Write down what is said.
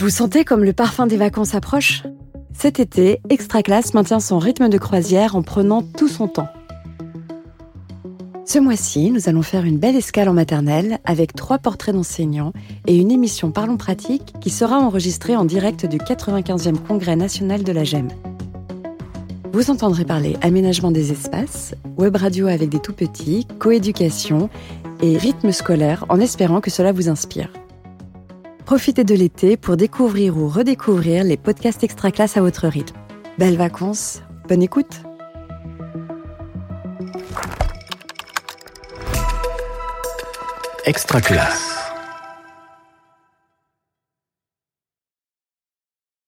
Vous sentez comme le parfum des vacances approche? Cet été, Extra Classe maintient son rythme de croisière en prenant tout son temps. Ce mois-ci, nous allons faire une belle escale en maternelle avec trois portraits d'enseignants et une émission Parlons pratique qui sera enregistrée en direct du 95e Congrès national de la GEM. Vous entendrez parler aménagement des espaces, web radio avec des tout petits, coéducation et rythme scolaire en espérant que cela vous inspire. Profitez de l'été pour découvrir ou redécouvrir les podcasts extra classe à votre rythme. Belles vacances, bonne écoute Extra classe.